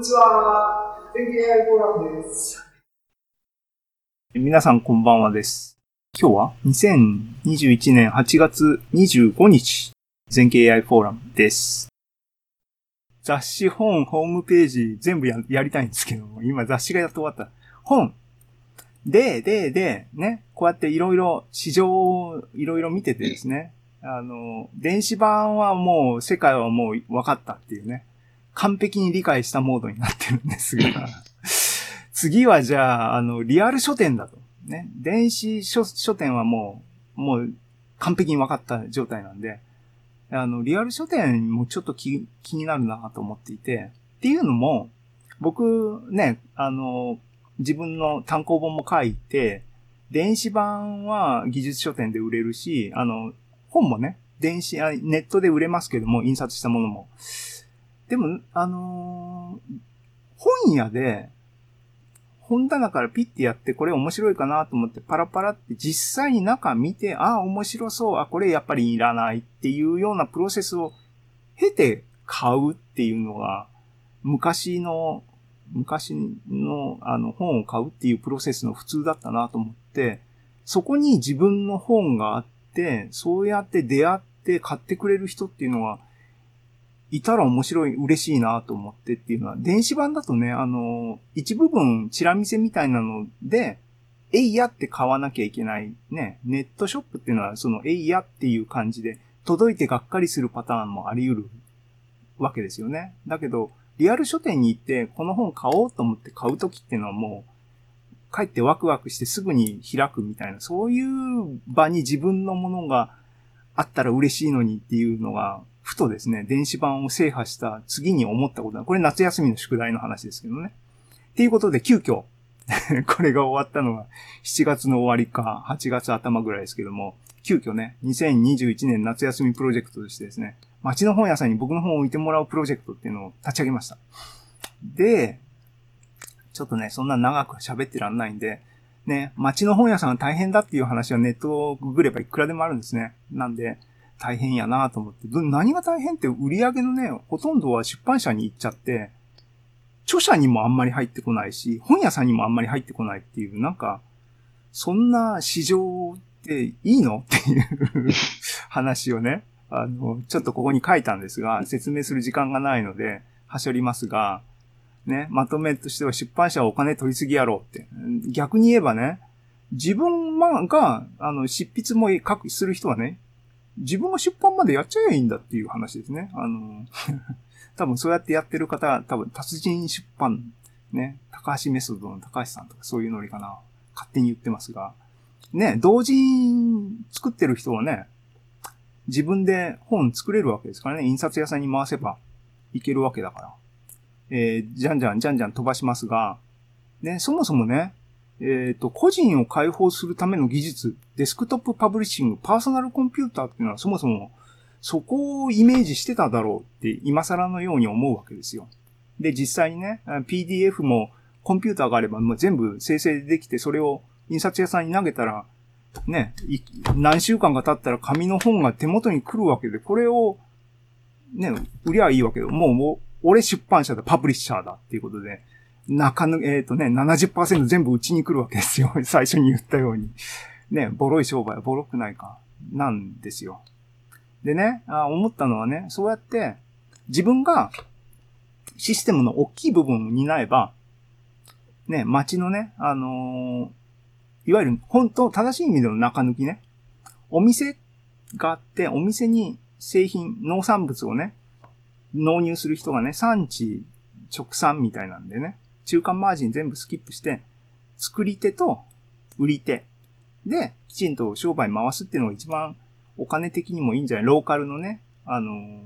にちは。天気 AI フォーラムです。皆さんこんばんはです。今日は2021年8月25日、全景 AI フォーラムです。雑誌、本、ホームページ全部ややりたいんですけども、今雑誌がやっと終わった。本。で、で、で、ね、こうやっていろいろ市場をいろいろ見ててですね、あの、電子版はもう世界はもう分かったっていうね。完璧に理解したモードになってるんですが、次はじゃあ、あの、リアル書店だと。ね。電子書書店はもう、もう完璧に分かった状態なんで、あの、リアル書店もちょっと気気になるなと思っていて、っていうのも、僕ね、あの、自分の単行本も書いて、電子版は技術書店で売れるし、あの、本もね、電子、ネットで売れますけども、印刷したものも。でも、あのー、本屋で、本棚からピッてやってこれ面白いかなと思ってパラパラって実際に中見て、ああ、面白そう、あ、これやっぱりいらないっていうようなプロセスを経て買うっていうのが、昔の、昔のあの本を買うっていうプロセスの普通だったなと思って、そこに自分の本があって、そうやって出会って買ってくれる人っていうのは、いたら面白い、嬉しいなと思ってっていうのは、電子版だとね、あの、一部分チラ見せみたいなので、えいやって買わなきゃいけないね。ネットショップっていうのは、そのえいやっていう感じで、届いてがっかりするパターンもあり得るわけですよね。だけど、リアル書店に行って、この本買おうと思って買うときっていうのはもう、帰ってワクワクしてすぐに開くみたいな、そういう場に自分のものがあったら嬉しいのにっていうのが、ふとですね、電子版を制覇した次に思ったことは、これ夏休みの宿題の話ですけどね。っていうことで、急遽 これが終わったのが7月の終わりか、8月頭ぐらいですけども、急遽ね、2021年夏休みプロジェクトとしてですね、街の本屋さんに僕の本を置いてもらうプロジェクトっていうのを立ち上げました。で、ちょっとね、そんな長く喋ってらんないんで、ね、街の本屋さんは大変だっていう話はネットをググればいくらでもあるんですね。なんで、大変やなと思って。何が大変って売り上げのね、ほとんどは出版社に行っちゃって、著者にもあんまり入ってこないし、本屋さんにもあんまり入ってこないっていう、なんか、そんな市場っていいのっていう 話をね、あの、ちょっとここに書いたんですが、説明する時間がないので、はしょりますが、ね、まとめとしては出版社はお金取りすぎやろうって。逆に言えばね、自分が、あの、執筆も書く、する人はね、自分が出版までやっちゃえばいいんだっていう話ですね。あの、多分そうやってやってる方、多分達人出版、ね、高橋メソッドの高橋さんとかそういうノリかな。勝手に言ってますが。ね、同人作ってる人はね、自分で本作れるわけですからね、印刷屋さんに回せばいけるわけだから。えー、じゃんじゃんじゃんじゃん飛ばしますが、ね、そもそもね、えっ、ー、と、個人を解放するための技術、デスクトップパブリッシング、パーソナルコンピューターっていうのはそもそもそこをイメージしてただろうって今更のように思うわけですよ。で、実際にね、PDF もコンピューターがあればもう全部生成できて、それを印刷屋さんに投げたら、ね、何週間か経ったら紙の本が手元に来るわけで、これを、ね、売りゃいいわけで、もう、もう俺出版社だ、パブリッシャーだっていうことで、中抜、えっ、ー、とね、70%全部うちに来るわけですよ。最初に言ったように。ね、ボロい商売はボロくないか。なんですよ。でね、あ思ったのはね、そうやって自分がシステムの大きい部分を担えば、ね、街のね、あのー、いわゆる本当正しい意味での中抜きね、お店があって、お店に製品、農産物をね、納入する人がね、産地直産みたいなんでね、中間マージン全部スキップして、作り手と売り手で、きちんと商売回すっていうのが一番お金的にもいいんじゃない？ローカルのね、あのー、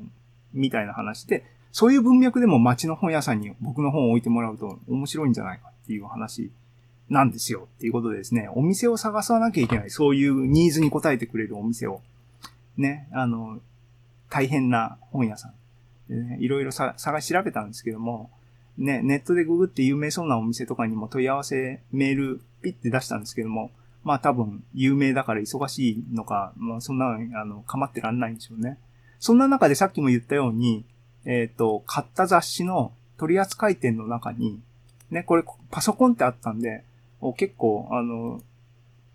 みたいな話で、そういう文脈でも街の本屋さんに僕の本を置いてもらうと面白いんじゃないかっていう話なんですよ。っていうことでですね、お店を探さなきゃいけない。そういうニーズに応えてくれるお店を。ね、あの、大変な本屋さん。でね、いろいろ探し調べたんですけども、ね、ネットでググって有名そうなお店とかにも問い合わせメールピッて出したんですけども、まあ多分有名だから忙しいのか、まあそんな、あの、構ってらんないんでしょうね。そんな中でさっきも言ったように、えっ、ー、と、買った雑誌の取扱店の中に、ね、これパソコンってあったんで、結構、あの、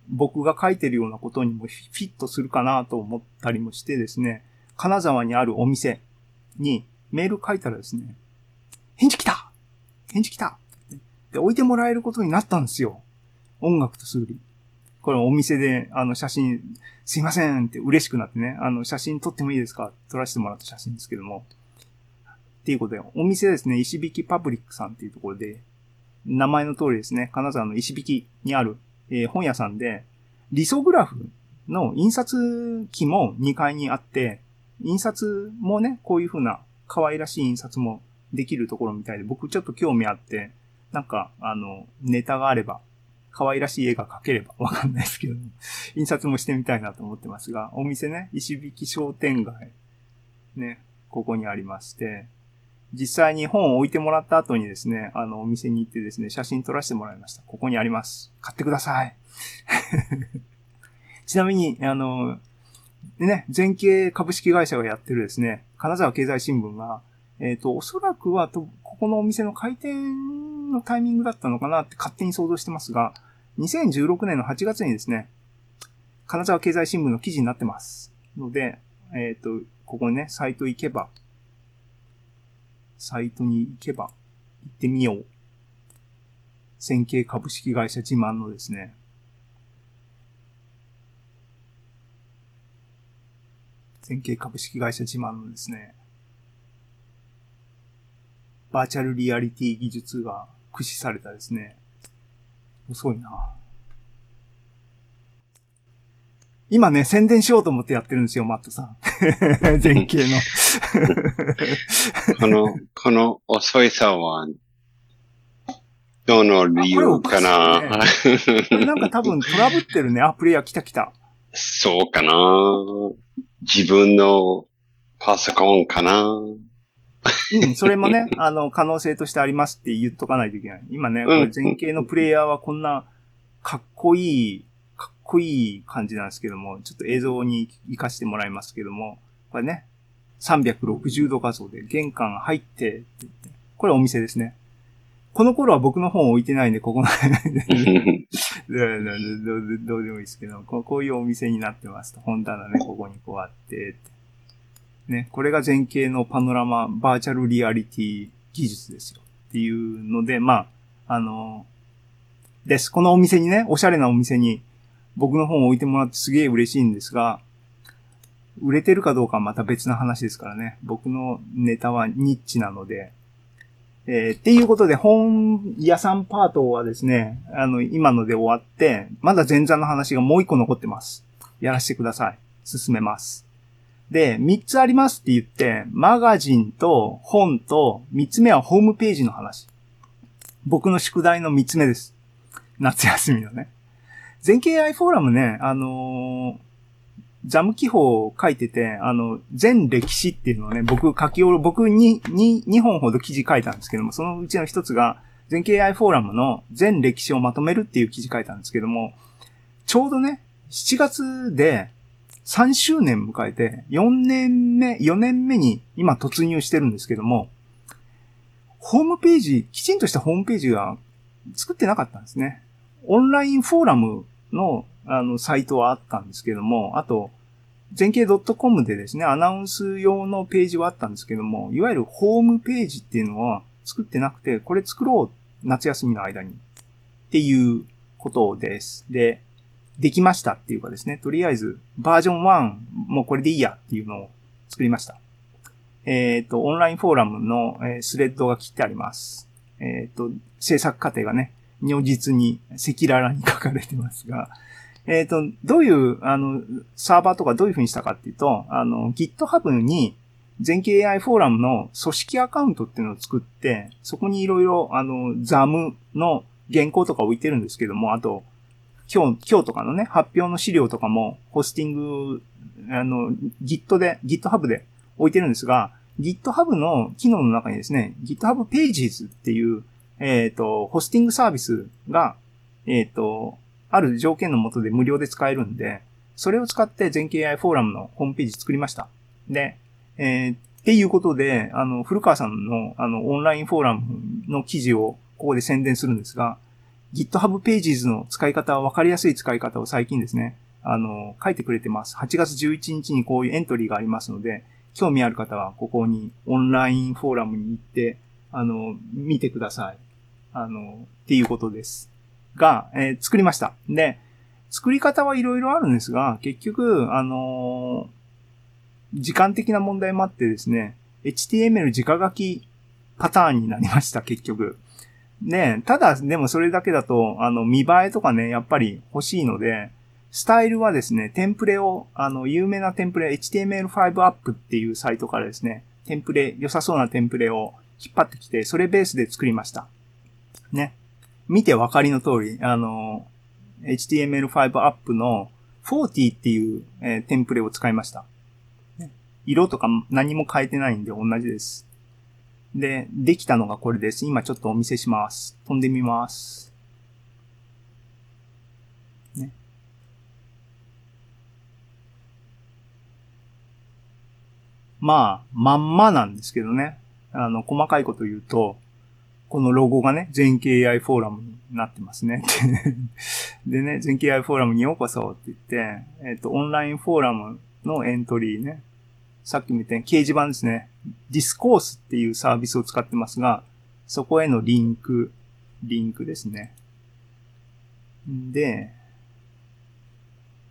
僕が書いてるようなことにもフィットするかなと思ったりもしてですね、金沢にあるお店にメール書いたらですね、返事来た返事来たで、置いてもらえることになったんですよ。音楽と数理。これお店で、あの、写真、すいませんって嬉しくなってね、あの、写真撮ってもいいですか？撮らせてもらった写真ですけども。っていうことで、お店ですね、石引パブリックさんっていうところで、名前の通りですね、金沢の石引にある、えー、本屋さんで、リソグラフの印刷機も2階にあって、印刷もね、こういう風な可愛らしい印刷もできるところみたいで、僕ちょっと興味あって、なんか、あの、ネタがあれば、可愛らしい絵が描ければわかんないですけど、印刷もしてみたいなと思ってますが、お店ね、石引商店街、ね、ここにありまして、実際に本を置いてもらった後にですね、あの、お店に行ってですね、写真撮らせてもらいました。ここにあります。買ってください。ちなみに、あの、ね、全景株式会社がやってるですね、金沢経済新聞が、えっ、ー、と、おそらくはと、ここのお店の開店のタイミングだったのかなって勝手に想像してますが、2016年の8月にですね、金沢経済新聞の記事になってます。ので、えっ、ー、と、ここにね、サイト行けば、サイトに行けば、行ってみよう。線形株式会社自慢のですね、線形株式会社自慢のですね、バーチャルリアリティ技術が駆使されたですね、遅いな。今ね、宣伝しようと思ってやってるんですよ、マットさん。前景の この、この遅いさは、どの理由かな、ね、なんか多分トラブってるね。あ、プレイヤー来た来た。そうかな自分のパソコンかなうん、それもね、あの、可能性としてありますって言っとかないといけない。今ね、これ前景のプレイヤーはこんな、かっこいい、かっこいい感じなんですけども、ちょっと映像に活かしてもらいますけども、これね、360度画像で玄関入ってって言って、これお店ですね。この頃は僕の本置いてないんで、ここのどうでもいいですけどこ、こういうお店になってますと。本棚ね、ここにこうあって、ね、これが前景のパノラマ、バーチャルリアリティ技術ですよ。っていうので、まあ、あの、です。このお店にね、おしゃれなお店に僕の本を置いてもらってすげえ嬉しいんですが、売れてるかどうかはまた別の話ですからね。僕のネタはニッチなので。えー、っていうことで、本屋さんパートはですね、あの、今ので終わって、まだ前座の話がもう一個残ってます。やらせてください。進めます。で、三つありますって言って、マガジンと本と、三つ目はホームページの話。僕の宿題の三つ目です。夏休みのね。全景 AI フォーラムね、あのーザム記法を書いてて、あの、全歴史っていうのをね、僕書きおろ、僕に、に、2本ほど記事書いたんですけども、そのうちの一つが、全経 AI フォーラムの全歴史をまとめるっていう記事書いたんですけども、ちょうどね、7月で3周年迎えて、4年目、4年目に今突入してるんですけども、ホームページ、きちんとしたホームページが作ってなかったんですね。オンラインフォーラムのあの、サイトはあったんですけども、あと、全景 .com でですね、アナウンス用のページはあったんですけども、いわゆるホームページっていうのは作ってなくて、これ作ろう、夏休みの間に。っていうことです。で、できましたっていうかですね、とりあえず、バージョン1、もうこれでいいやっていうのを作りました。えっ、ー、と、オンラインフォーラムの、スレッドが切ってあります。えっ、ー、と、制作過程がね、如実に赤裸々に書かれてますが、えっ、ー、と、どういう、あの、サーバーとかどういう風にしたかっていうと、あの、GitHub に全景 AI フォーラムの組織アカウントっていうのを作って、そこにいろいろ、あの、ザムの原稿とか置いてるんですけども、あと、今日、今日とかのね、発表の資料とかも、ホスティング、あの、Git で、GitHub で置いてるんですが、GitHub の機能の中にですね、GitHub Pages っていう、えっ、ー、と、ホスティングサービスが、えっ、ー、と、ある条件のもとで無料で使えるんで、それを使って全景 AI フォーラムのホームページ作りました。で、えー、っていうことで、あの、古川さんの、あの、オンラインフォーラムの記事をここで宣伝するんですが、GitHub Pages の使い方、わかりやすい使い方を最近ですね、あの、書いてくれてます。8月11日にこういうエントリーがありますので、興味ある方はここにオンラインフォーラムに行って、あの、見てください。あの、っていうことです。が、えー、作りました。で、作り方はいろいろあるんですが、結局、あのー、時間的な問題もあってですね、HTML 直書きパターンになりました、結局。で、ただ、でもそれだけだと、あの、見栄えとかね、やっぱり欲しいので、スタイルはですね、テンプレを、あの、有名なテンプレ、HTML5 アップっていうサイトからですね、テンプレ、良さそうなテンプレを引っ張ってきて、それベースで作りました。ね。見てわかりの通り、あの、HTML5 アップの40っていう、えー、テンプレを使いました。色とか何も変えてないんで同じです。で、できたのがこれです。今ちょっとお見せします。飛んでみます。ね。まあ、まんまなんですけどね。あの、細かいこと言うと、このロゴがね、全景 AI フォーラムになってますね。でね、全景 AI フォーラムにようこそって言って、えっ、ー、と、オンラインフォーラムのエントリーね。さっきも言ったように掲示板ですね。ディスコースっていうサービスを使ってますが、そこへのリンク、リンクですね。で、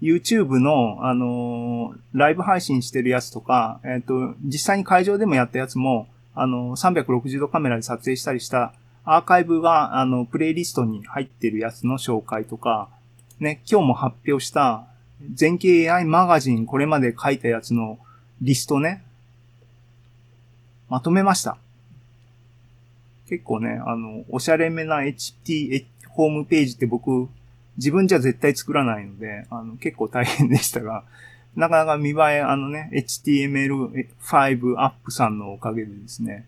YouTube の、あのー、ライブ配信してるやつとか、えっ、ー、と、実際に会場でもやったやつも、あの、360度カメラで撮影したりしたアーカイブが、あの、プレイリストに入ってるやつの紹介とか、ね、今日も発表した全景 AI マガジンこれまで書いたやつのリストね、まとめました。結構ね、あの、おしゃれめな HT、ホームページって僕、自分じゃ絶対作らないので、あの、結構大変でしたが、なかなか見栄え、あのね、HTML5 アップさんのおかげでですね、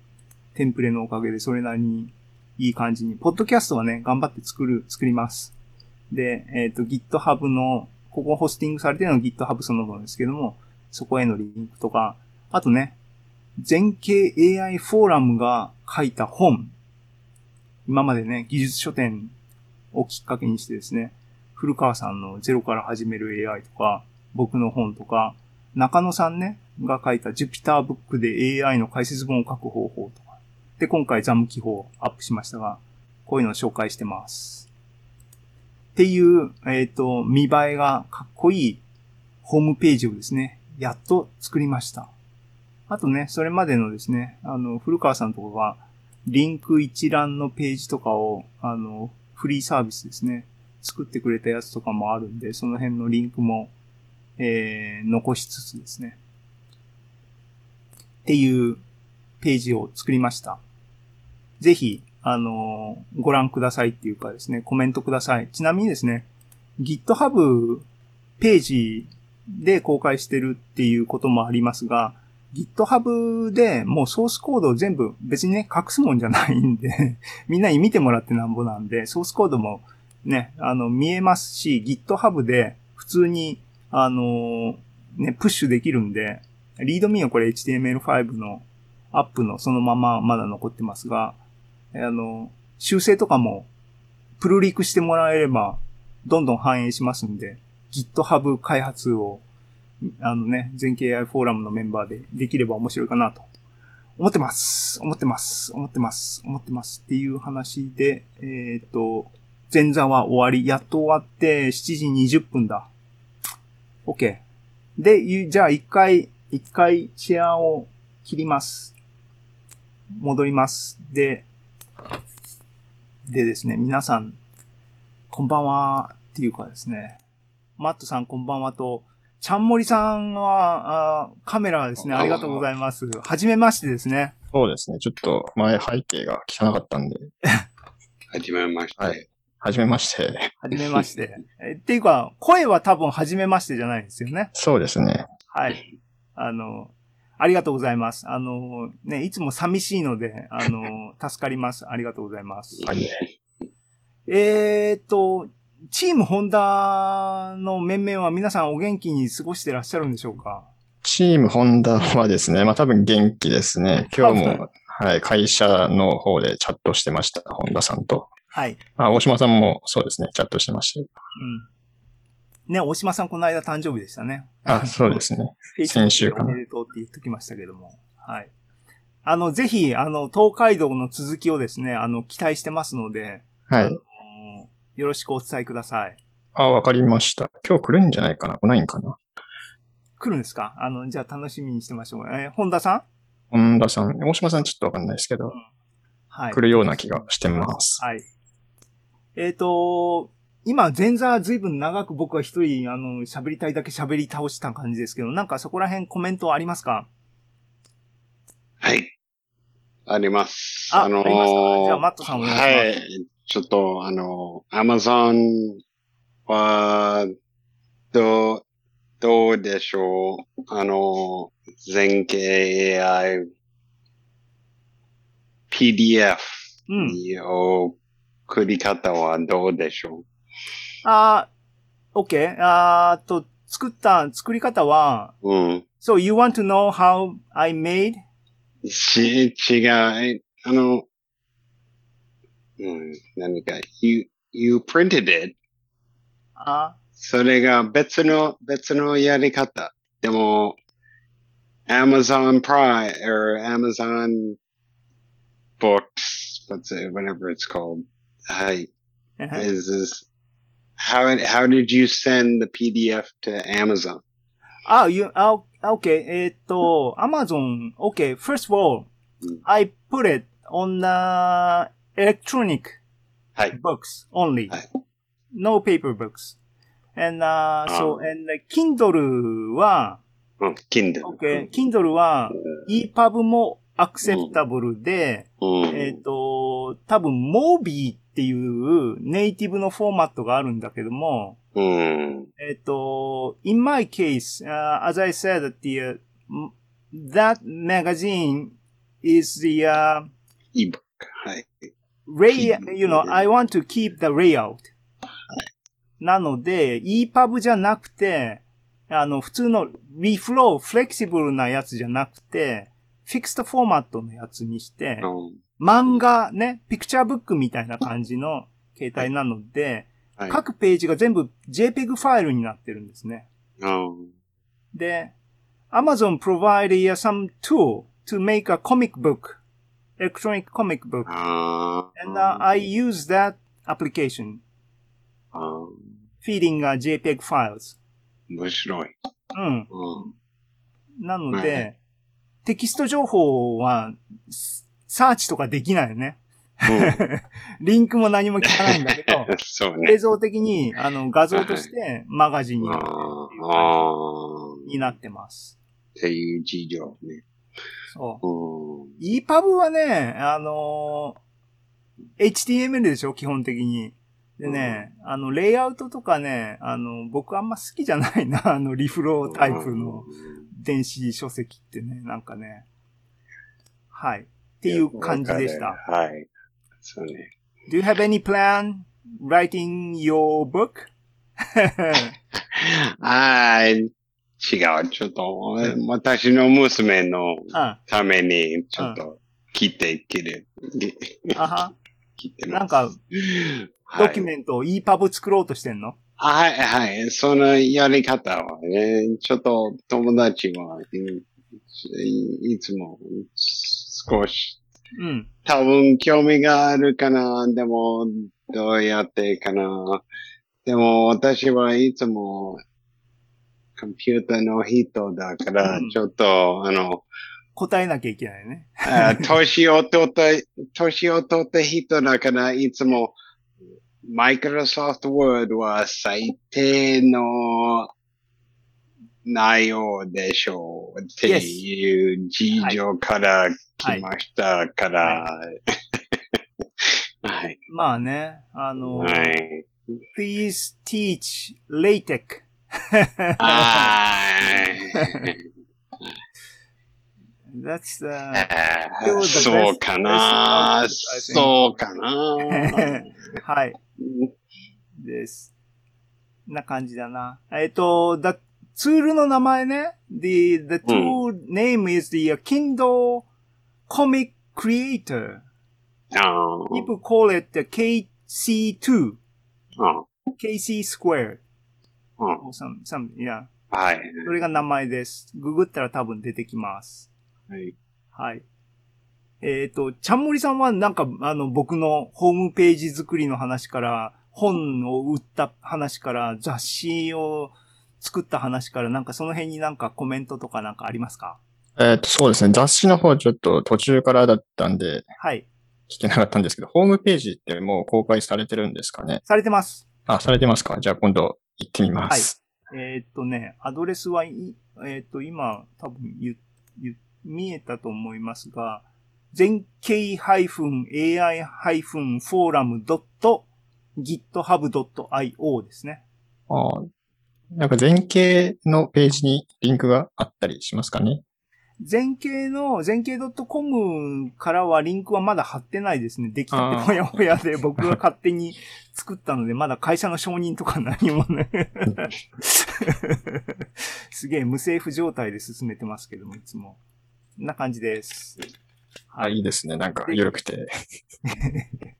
テンプレのおかげでそれなりにいい感じに、ポッドキャストはね、頑張って作る、作ります。で、えっ、ー、と、GitHub の、ここホスティングされてるの GitHub そのものですけども、そこへのリンクとか、あとね、全景 AI フォーラムが書いた本、今までね、技術書店をきっかけにしてですね、古川さんのゼロから始める AI とか、僕の本とか、中野さんね、が書いた Jupyter Book で AI の解説本を書く方法とか。で、今回ザム記法アップしましたが、こういうのを紹介してます。っていう、えっ、ー、と、見栄えがかっこいいホームページをですね、やっと作りました。あとね、それまでのですね、あの、古川さんとかが、リンク一覧のページとかを、あの、フリーサービスですね、作ってくれたやつとかもあるんで、その辺のリンクもえー、残しつつですね。っていうページを作りました。ぜひ、あの、ご覧くださいっていうかですね、コメントください。ちなみにですね、GitHub ページで公開してるっていうこともありますが、GitHub でもうソースコードを全部別にね、隠すもんじゃないんで みんなに見てもらってなんぼなんで、ソースコードもね、あの、見えますし、GitHub で普通にあのね、プッシュできるんで、リードミーはこれ HTML5 のアップのそのまままだ残ってますが、あの、修正とかもプルリクしてもらえればどんどん反映しますんで、GitHub 開発を、あのね、全景 AI フォーラムのメンバーでできれば面白いかなと思ってます。思ってます。思ってます。思ってます。っていう話で、えっ、ー、と、前座は終わり。やっと終わって7時20分だ。OK。で、じゃあ一回、一回シェアを切ります。戻ります。で、でですね、皆さん、こんばんは、っていうかですね、マットさんこんばんはと、ちゃんもりさんは、あカメラですね、ありがとうございます。はじめましてですね。そうですね、ちょっと前背景が汚かったんで。はじめまして。はい。はじめまして。はじめまして。えっていうか、声は多分はじめましてじゃないですよね。そうですね。はい。あの、ありがとうございます。あの、ね、いつも寂しいので、あの、助かります。ありがとうございます。はい。えー、っと、チームホンダの面々は皆さんお元気に過ごしてらっしゃるんでしょうか？チームホンダはですね、まあ多分元気ですね。今日あも、はい、会社の方でチャットしてました、ホンダさんと。はい。あ、大島さんもそうですね、チャットしてましうん。ね、大島さんこの間誕生日でしたね。た。あ、そうですね。先週かなでおめでとうって言っときましたけども。はい。あの、ぜひ、あの、東海道の続きをですね、あの、期待してますので、はい。よろしくお伝えください。あ、わかりました。今日来るんじゃないかな来ないんかな来るんですか？あの、じゃあ楽しみにしてましょう。えー本田さん？本田さん、大島さんちょっとわかんないですけど、はい来。るような気がしてます。はい。えっ、と、今、前座ずいぶん長く僕は一人、あの、喋りたいだけ喋り倒した感じですけど、なんかそこら辺コメントありますか？はい。あります。あのありますか？じゃあマットさんお願いしますはい。ちょっと、あの、アマゾンは、どう、どうでしょう？あの、全景 AI PDF うん。を送り方はどうでしょあー、OK。あーと、作った、作り方は、ううん。So you want to know how I made? し、違う。えあの、うん、何か、you, you printed it. あそれが別の、別のやり方。でも、Amazon Prime or Amazon Books, what's it, whatever it's called. はい。ー Is this, how, how did you send the PDF to Amazon? あ、you, あ、OK。えーっと、Amazon, OK. First of all, うん I put it on the electronic はい。books only. はい No paper books. And, uh, so, あ and Kindle は、うん、Kindle。OK。Kindle は EPUB も acceptable で、うん。えっ、と、多分 Mobi っていうネイティブのフォーマットがあるんだけども、うん。えっ、と、in my case, uh, as I said, the, uh, that magazine is the, uh, ebook。はい。Lay, you know, I want to keep the layout. なので、EPUB じゃなくて、あの、普通の reflow、フレキシブルなやつじゃなくて、フィクストフォーマットのやつにして、うん漫画ね、ピクチャーブックみたいな感じの携帯なので、はい。各ページが全部 JPEG ファイルになってるんですね。うんで、Amazon provide uh, some tool to make a comic book, electronic comic book, あ and uh, I use that application あ feeding uh, JPEG files. 面白い。うん。うんなのはで、テキスト情報は、スサーチとかできないよね。リンクも何も聞かないんだけど、そうね映。像的に、あの、画像としてマガジンになってます。っていう事情ね。そう。うん。EPUB はね、あのー HTML でしょ基本的に。でね、あの、レイアウトとかね、あの、僕あんま好きじゃないな、あの、リフロータイプの電子書籍ってね、なんかね。はい。っていう感じでした。はい。そうね。Do you have any plan writing your book? あー違う。ちょっと、私の娘のあ、ために、ちょっと、切ってきる。あは。切って。なんか、はいドキュメントを EPUB 作ろうとしてんの？はい、はい。そのやり方はね、ちょっと友達はいいいつも少しうん。多分興味があるかな。でも、どうやってかな。でも、私はいつも、コンピューターの人だから、うんちょっと、あの、答えなきゃいけないね。あ年を取った、年を取った人だから、いつも、マイクロソフトワードは最低の内容でしょうっていう事情から来ましたから、はい。まあね、あの、はい。please teach LaTeX. はい。That's the, そうかな.そうかなはい、です。な感じだな。えっ、と、だ、ツールの名前ね。The, the tool name is the Kindle Comic Creator. あ People call it the KC2. あ。KC Square. うん。or some, some, yeah. はい。それが名前です。ググったら多分出てきます。はい。はい。えっ、と、ちゃんもりさんはなんか、あの、僕のホームページ作りの話から、本を売った話から、雑誌を作った話から、なんかその辺になんかコメントとかなんかありますか？えっと、そうですね。雑誌の方ちょっと途中からだったんではい。聞けなかったんですけど、ホームページってもう公開されてるんですかね？されてます。あ、されてますか？じゃあ今度行ってみます。えっ、とね、アドレスはい、えっ、と、今、多分言、言、見えたと思いますが、全景 -forum.github.io ですね。ああなんか前景のページにリンクがあったりしますかね。全景の、全景 .com からはリンクはまだ貼ってないですね。できたてほやほやで僕が勝手に作ったので、まだ会社の承認とか何もね。すげえ無政府状態で進めてますけども、いつも。こんな感じです。あ、いいですね。なんか緩くて。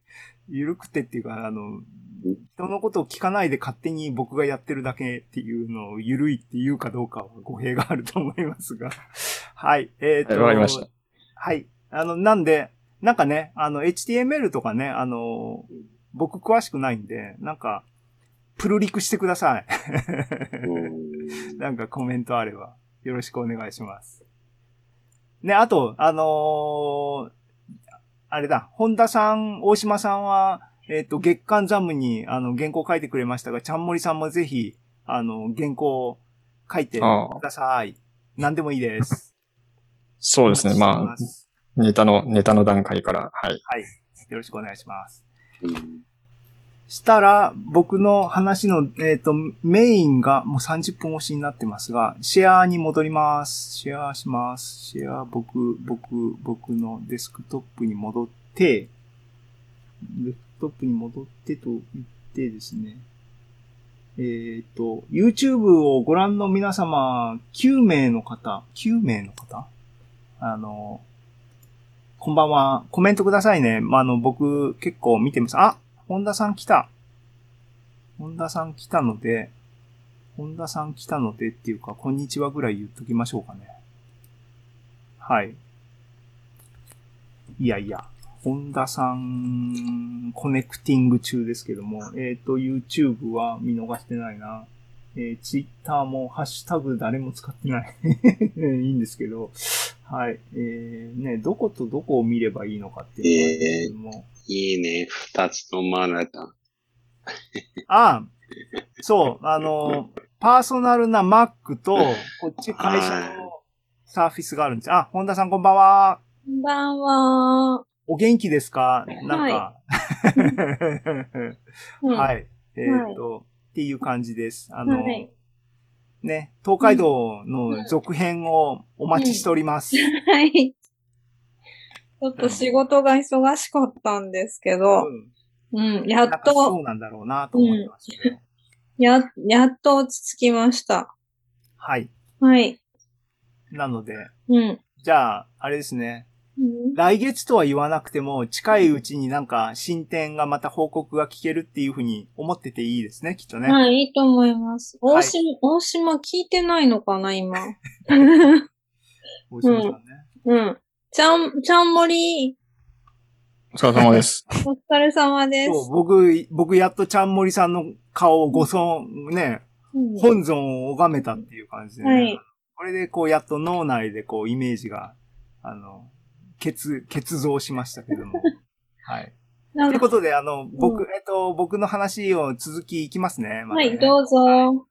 ゆるくてっていうか、あの、人のことを聞かないで勝手に僕がやってるだけっていうのをゆるいっていうかどうかは語弊があると思いますが。はい。えっ、と、はいわかりました。はい。あの、なんで、なんかね、あの、HTML とかね、あの、僕詳しくないんで、なんか、プルリクしてください。うんなんかコメントあれば、よろしくお願いします。ね、あと、あのーあれだ、本田さん、大島さんは、えっ、と、月刊ザムに、あの、原稿書いてくれましたが、ちゃんもりさんもぜひ、あの、原稿書いてください。何でもいいです。そうですね。まあお待ち、してネタの、ネタの段階から、はい。はい。よろしくお願いします。うんしたら、僕の話の、えっ、と、メインがもう30分押しになってますが、シェアに戻ります。シェアします。シェア、僕、僕、僕のデスクトップに戻って、デスクトップに戻ってと言ってですね、えっ、と、YouTube をご覧の皆様、9名の方、9名の方あの、こんばんは。コメントくださいね。まあ、あの、僕結構見てます。あ本田さん来た。本田さん来たので、本田さん来たのでっていうか、こんにちはぐらい言っときましょうかね。はい。いやいや、本田さん、コネクティング中ですけども、えっ、と、YouTube は見逃してないな。えー、Twitter もハッシュタグ誰も使ってない。いいんですけど、はい。えー、ね、どことどこを見ればいいのかっていうのなんですけども、いいね。二つのマナタン。ああ、そう、あの、パーソナルな Mac と、こっち会社のサーフィスがあるんです。あ、本田さんこんばんは。こんばんは。お元気ですか？なんか。は。はいい。えっ、と、っていう感じです。あの、はいね、東海道の続編をお待ちしております。はい。ちょっと仕事が忙しかったんですけど、うんうん、やっなんかそと、うなんだろうなと思ってますけど。や、やっと落ち着きました。はい。はい。なので、うん。じゃあ、あれですね。うん来月とは言わなくても、近いうちになんか進展がまた報告が聞けるっていうふうに思ってていいですね、きっとね。はい、いいと思います。はい大島、大島聞いてないのかな、今。大島さんね。うん。ちゃん、ちゃんもり、お疲れ様です。お疲れ様です。そう、僕、僕やっとちゃんもりさんの顔をご尊、ね、うん本尊を拝めたっていう感じでね。はいこれでこうやっと脳内でこうイメージが、あの、結、結像しましたけども。はい。ということで、あの、僕、えっと、僕の話を続きいきますね。またねはい、どうぞ。